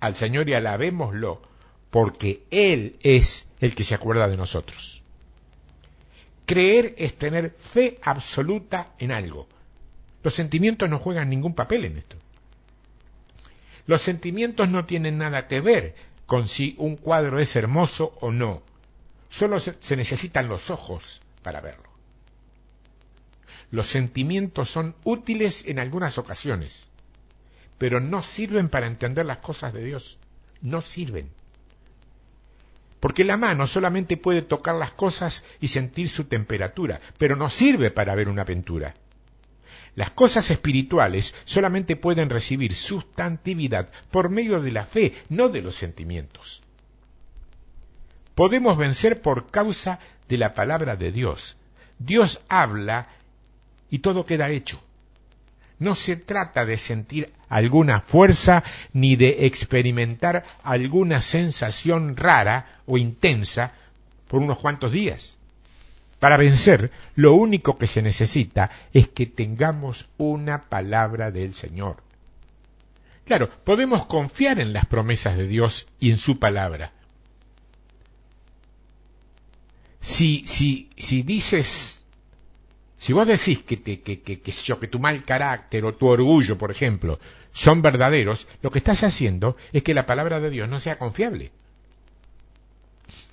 al Señor y alabémoslo porque Él es el que se acuerda de nosotros. Creer es tener fe absoluta en algo. Los sentimientos no juegan ningún papel en esto. Los sentimientos no tienen nada que ver con si un cuadro es hermoso o no. Solo se necesitan los ojos para verlo. Los sentimientos son útiles en algunas ocasiones, pero no sirven para entender las cosas de Dios. No sirven. Porque la mano solamente puede tocar las cosas y sentir su temperatura, pero no sirve para ver una pintura. Las cosas espirituales solamente pueden recibir sustantividad por medio de la fe, no de los sentimientos. Podemos vencer por causa de la palabra de Dios. Dios habla y todo queda hecho. No se trata de sentir alguna fuerza ni de experimentar alguna sensación rara o intensa por unos cuantos días. Para vencer, lo único que se necesita es que tengamos una palabra del Señor. Claro, podemos confiar en las promesas de Dios y en su palabra. Si, si, si dices si vos decís que, te, que, que, que, yo, que tu mal carácter o tu orgullo, por ejemplo, son verdaderos, lo que estás haciendo es que la palabra de Dios no sea confiable.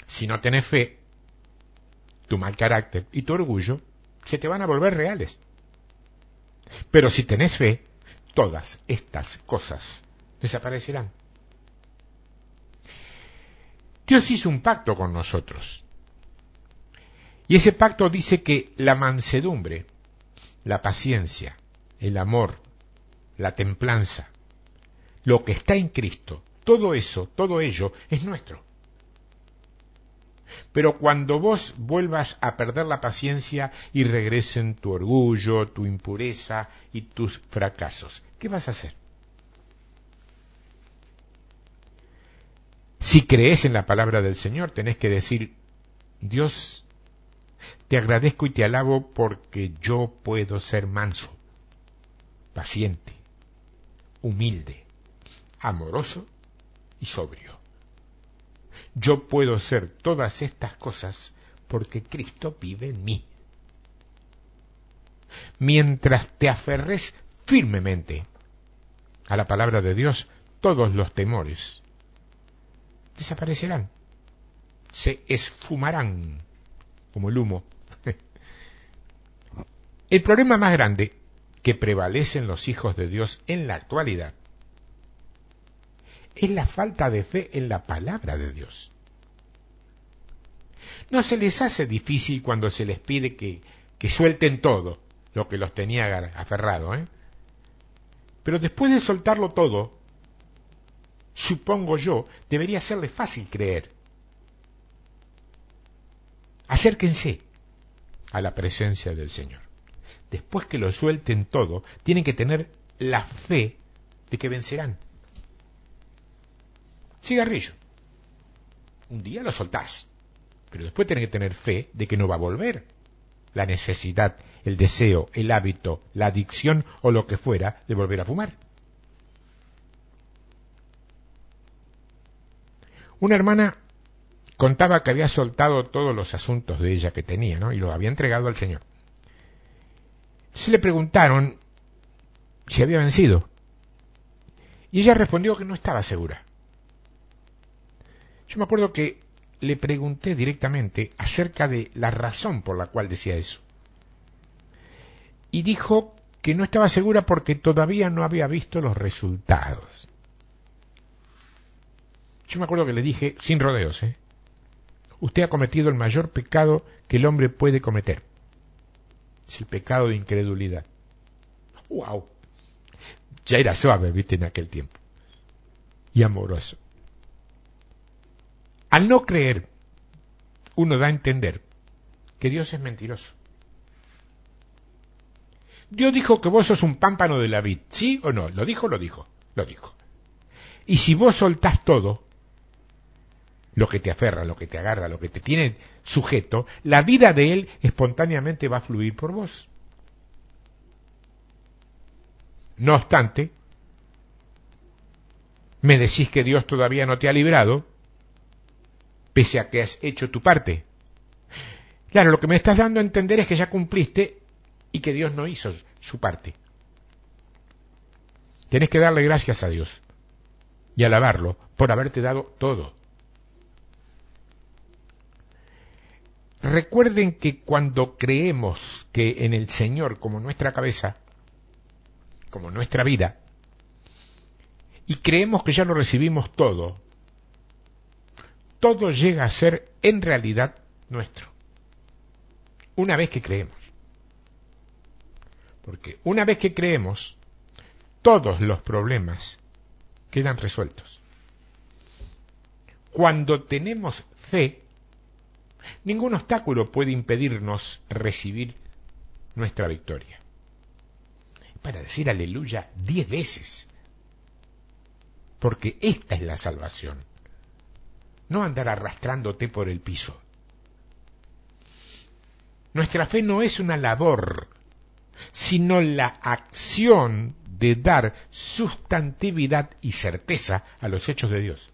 Si no tenés fe, tu mal carácter y tu orgullo se te van a volver reales. Pero si tenés fe, todas estas cosas desaparecerán. Dios hizo un pacto con nosotros. Y ese pacto dice que la mansedumbre, la paciencia, el amor, la templanza, lo que está en Cristo, todo eso, todo ello es nuestro. Pero cuando vos vuelvas a perder la paciencia y regresen tu orgullo, tu impureza y tus fracasos, ¿qué vas a hacer? Si crees en la palabra del Señor, tenés que decir, Dios, te agradezco y te alabo porque yo puedo ser manso, paciente, humilde, amoroso y sobrio. Yo puedo ser todas estas cosas porque Cristo vive en mí. Mientras te aferres firmemente a la palabra de Dios, todos los temores desaparecerán, se esfumarán como el humo. el problema más grande que prevalecen los hijos de Dios en la actualidad es la falta de fe en la palabra de Dios. No se les hace difícil cuando se les pide que, que suelten todo lo que los tenía aferrado, ¿eh? Pero después de soltarlo todo, supongo yo, debería serle fácil creer. Acérquense a la presencia del Señor. Después que lo suelten todo, tienen que tener la fe de que vencerán. Cigarrillo. Un día lo soltás, pero después tenés que tener fe de que no va a volver. La necesidad, el deseo, el hábito, la adicción o lo que fuera de volver a fumar. Una hermana contaba que había soltado todos los asuntos de ella que tenía, ¿no? Y lo había entregado al Señor. Se le preguntaron si había vencido. Y ella respondió que no estaba segura. Yo me acuerdo que le pregunté directamente acerca de la razón por la cual decía eso. Y dijo que no estaba segura porque todavía no había visto los resultados. Yo me acuerdo que le dije, sin rodeos, ¿eh? usted ha cometido el mayor pecado que el hombre puede cometer. Es el pecado de incredulidad. ¡Wow! Ya era suave, viste, en aquel tiempo. Y amoroso. Al no creer, uno da a entender que Dios es mentiroso. Dios dijo que vos sos un pámpano de la vid, ¿sí o no? ¿Lo dijo lo dijo? Lo dijo. Y si vos soltás todo, lo que te aferra, lo que te agarra, lo que te tiene sujeto, la vida de él espontáneamente va a fluir por vos. No obstante, me decís que Dios todavía no te ha librado, pese a que has hecho tu parte. Claro, lo que me estás dando a entender es que ya cumpliste y que Dios no hizo su parte. Tienes que darle gracias a Dios y alabarlo por haberte dado todo. Recuerden que cuando creemos que en el Señor como nuestra cabeza, como nuestra vida, y creemos que ya lo recibimos todo, todo llega a ser en realidad nuestro. Una vez que creemos. Porque una vez que creemos, todos los problemas quedan resueltos. Cuando tenemos fe, Ningún obstáculo puede impedirnos recibir nuestra victoria. Para decir aleluya diez veces. Porque esta es la salvación. No andar arrastrándote por el piso. Nuestra fe no es una labor, sino la acción de dar sustantividad y certeza a los hechos de Dios.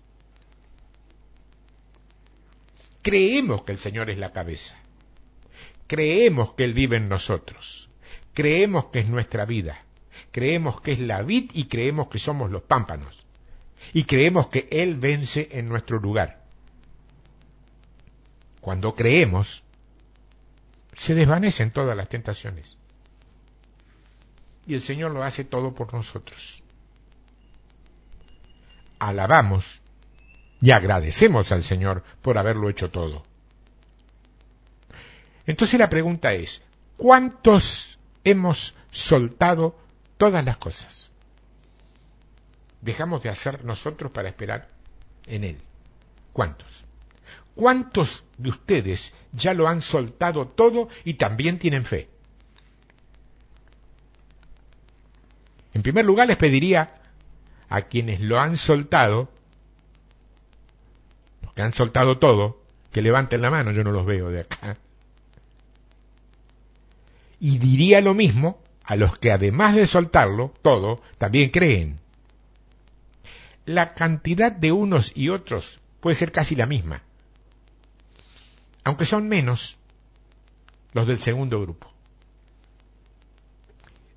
Creemos que el Señor es la cabeza. Creemos que Él vive en nosotros. Creemos que es nuestra vida. Creemos que es la vid y creemos que somos los pámpanos. Y creemos que Él vence en nuestro lugar. Cuando creemos, se desvanecen todas las tentaciones. Y el Señor lo hace todo por nosotros. Alabamos y agradecemos al Señor por haberlo hecho todo. Entonces la pregunta es, ¿cuántos hemos soltado todas las cosas? Dejamos de hacer nosotros para esperar en Él. ¿Cuántos? ¿Cuántos de ustedes ya lo han soltado todo y también tienen fe? En primer lugar les pediría a quienes lo han soltado, los que han soltado todo, que levanten la mano, yo no los veo de acá. Y diría lo mismo a los que además de soltarlo todo, también creen. La cantidad de unos y otros puede ser casi la misma, aunque son menos los del segundo grupo.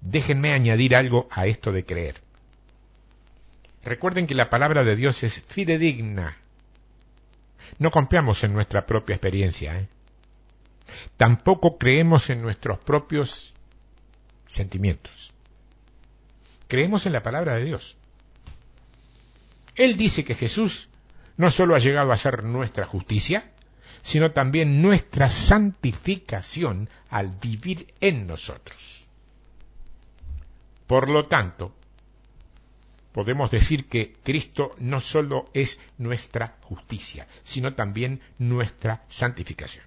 Déjenme añadir algo a esto de creer. Recuerden que la palabra de Dios es fidedigna. No confiamos en nuestra propia experiencia. ¿eh? Tampoco creemos en nuestros propios sentimientos. Creemos en la palabra de Dios. Él dice que Jesús no solo ha llegado a ser nuestra justicia, sino también nuestra santificación al vivir en nosotros. Por lo tanto, podemos decir que Cristo no solo es nuestra justicia, sino también nuestra santificación.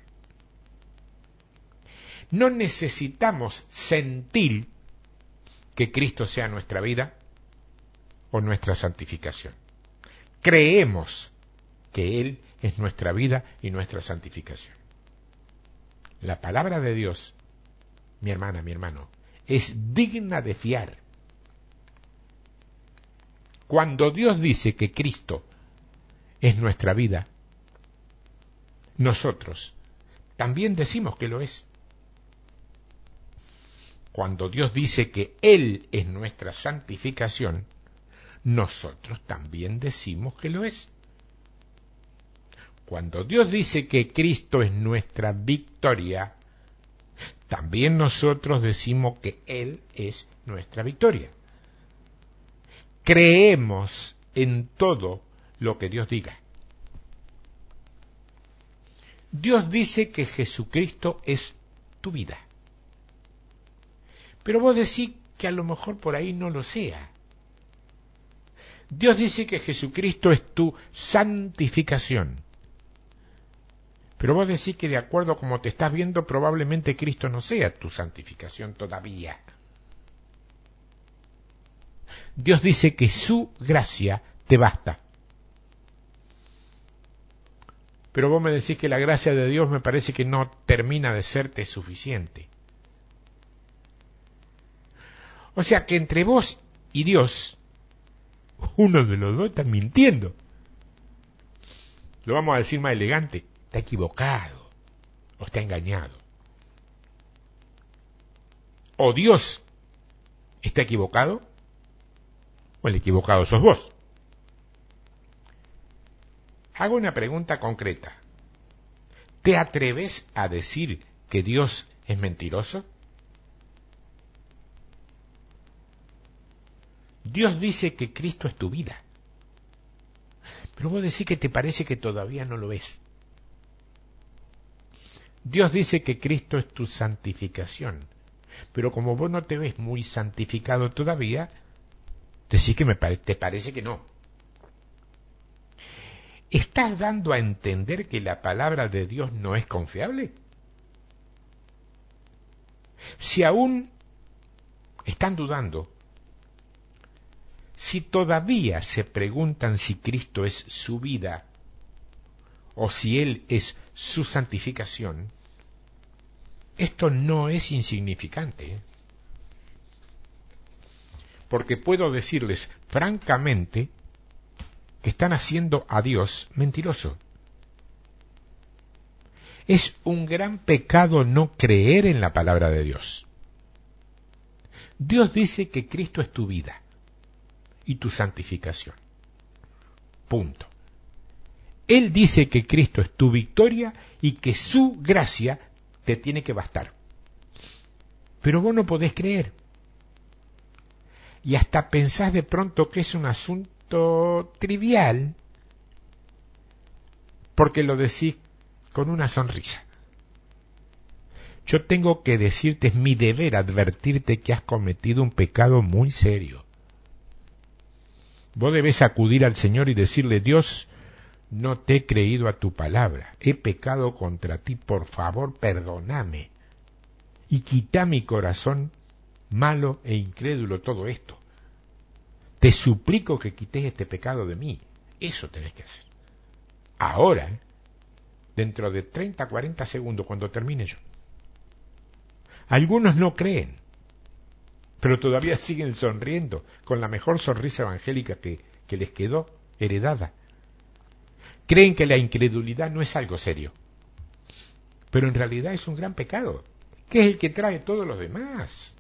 No necesitamos sentir que Cristo sea nuestra vida o nuestra santificación. Creemos que Él es nuestra vida y nuestra santificación. La palabra de Dios, mi hermana, mi hermano, es digna de fiar. Cuando Dios dice que Cristo es nuestra vida, nosotros también decimos que lo es cuando Dios dice que Él es nuestra santificación, nosotros también decimos que lo es. Cuando Dios dice que Cristo es nuestra victoria, también nosotros decimos que Él es nuestra victoria. Creemos en todo lo que Dios diga. Dios dice que Jesucristo es tu vida. Pero vos decís que a lo mejor por ahí no lo sea. Dios dice que Jesucristo es tu santificación. Pero vos decís que de acuerdo a como te estás viendo, probablemente Cristo no sea tu santificación todavía. Dios dice que su gracia te basta. Pero vos me decís que la gracia de Dios me parece que no termina de serte suficiente. O sea que entre vos y Dios, uno de los dos está mintiendo. Lo vamos a decir más elegante, está equivocado o está engañado. O Dios está equivocado o el equivocado sos vos. Hago una pregunta concreta. ¿Te atreves a decir que Dios es mentiroso? Dios dice que Cristo es tu vida. Pero vos decís que te parece que todavía no lo es. Dios dice que Cristo es tu santificación. Pero como vos no te ves muy santificado todavía, decís que me te parece que no. ¿Estás dando a entender que la palabra de Dios no es confiable? Si aún están dudando, si todavía se preguntan si Cristo es su vida o si Él es su santificación, esto no es insignificante. Porque puedo decirles francamente que están haciendo a Dios mentiroso. Es un gran pecado no creer en la palabra de Dios. Dios dice que Cristo es tu vida y tu santificación. Punto. Él dice que Cristo es tu victoria y que su gracia te tiene que bastar. Pero vos no podés creer. Y hasta pensás de pronto que es un asunto trivial porque lo decís con una sonrisa. Yo tengo que decirte, es mi deber advertirte que has cometido un pecado muy serio. Vos debes acudir al Señor y decirle, Dios, no te he creído a tu palabra, he pecado contra ti, por favor perdóname y quita mi corazón malo e incrédulo todo esto. Te suplico que quites este pecado de mí. Eso tenés que hacer. Ahora, dentro de 30, 40 segundos, cuando termine yo. Algunos no creen, pero todavía siguen sonriendo con la mejor sonrisa evangélica que les quedó heredada. Creen que la incredulidad no es algo serio, pero en realidad es un gran pecado, que es el que trae todos los demás.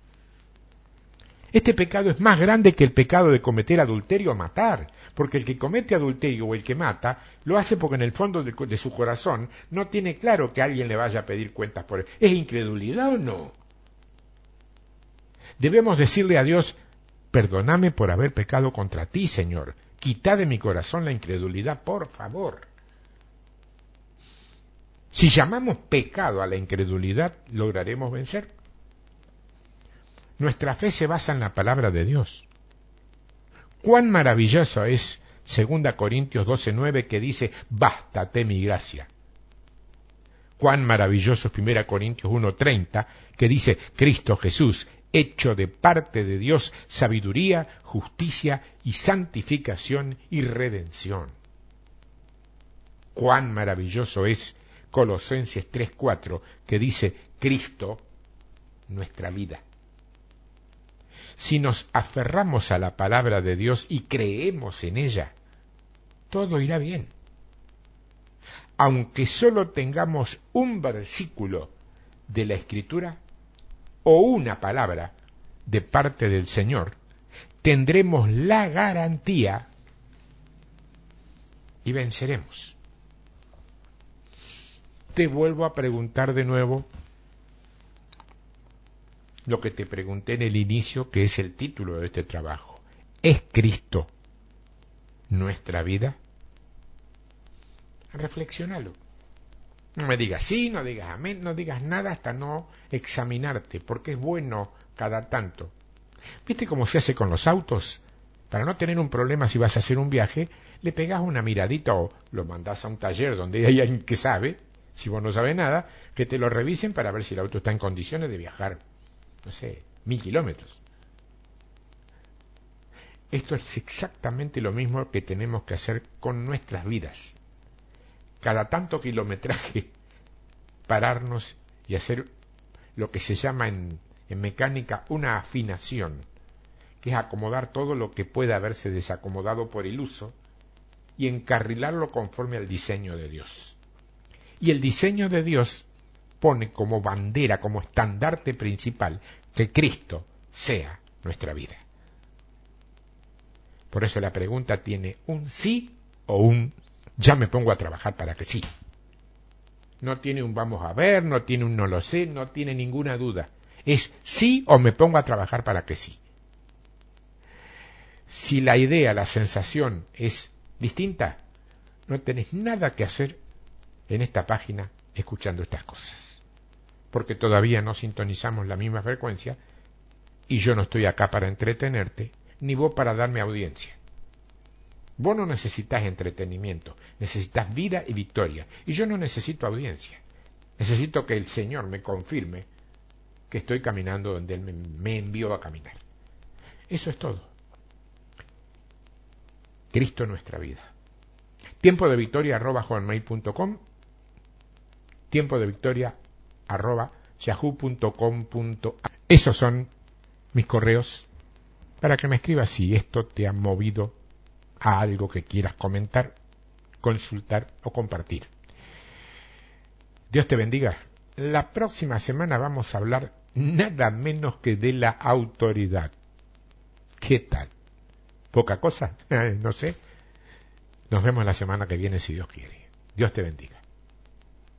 Este pecado es más grande que el pecado de cometer adulterio o matar, porque el que comete adulterio o el que mata lo hace porque en el fondo de, su corazón no tiene claro que alguien le vaya a pedir cuentas por él. ¿Es incredulidad o no? Debemos decirle a Dios, perdóname por haber pecado contra ti, Señor. Quita de mi corazón la incredulidad, por favor. Si llamamos pecado a la incredulidad, lograremos vencer. Nuestra fe se basa en la palabra de Dios. Cuán maravilloso es 2 Corintios 12:9 que dice, bástate mi gracia. Cuán maravilloso es 1 Corintios 1:30 que dice, Cristo Jesús, hecho de parte de Dios sabiduría, justicia y santificación y redención. Cuán maravilloso es Colosenses 3:4 que dice, Cristo, nuestra vida. Si nos aferramos a la palabra de Dios y creemos en ella, todo irá bien. Aunque solo tengamos un versículo de la Escritura o una palabra de parte del Señor, tendremos la garantía y venceremos. Te vuelvo a preguntar de nuevo lo que te pregunté en el inicio, que es el título de este trabajo. ¿Es Cristo nuestra vida? Reflexionalo. No me digas sí, no digas amén, no digas nada hasta no examinarte, porque es bueno cada tanto. ¿Viste cómo se hace con los autos? Para no tener un problema si vas a hacer un viaje, le pegas una miradita o lo mandas a un taller donde hay alguien que sabe, si vos no sabes nada, que te lo revisen para ver si el auto está en condiciones de viajar no sé, mil kilómetros. Esto es exactamente lo mismo que tenemos que hacer con nuestras vidas. Cada tanto kilometraje, pararnos y hacer lo que se llama en, en mecánica una afinación, que es acomodar todo lo que pueda haberse desacomodado por el uso y encarrilarlo conforme al diseño de Dios. Y el diseño de Dios pone como bandera, como estandarte principal, que Cristo sea nuestra vida. Por eso la pregunta tiene un sí o un ya me pongo a trabajar para que sí. No tiene un vamos a ver, no tiene un no lo sé, no tiene ninguna duda. Es sí o me pongo a trabajar para que sí. Si la idea, la sensación es distinta, no tenés nada que hacer en esta página escuchando estas cosas porque todavía no sintonizamos la misma frecuencia y yo no estoy acá para entretenerte, ni vos para darme audiencia. Vos no necesitas entretenimiento, necesitas vida y victoria, y yo no necesito audiencia. Necesito que el Señor me confirme que estoy caminando donde Él me, envió a caminar. Eso es todo. Cristo nuestra vida. Tiempo de victoria arroba Tiempo de victoria arroba. Esos son mis correos para que me escribas si esto te ha movido a algo que quieras comentar, consultar o compartir. Dios te bendiga. La próxima semana vamos a hablar nada menos que de la autoridad. ¿Qué tal? ¿Poca cosa? no sé. Nos vemos la semana que viene si Dios quiere. Dios te bendiga.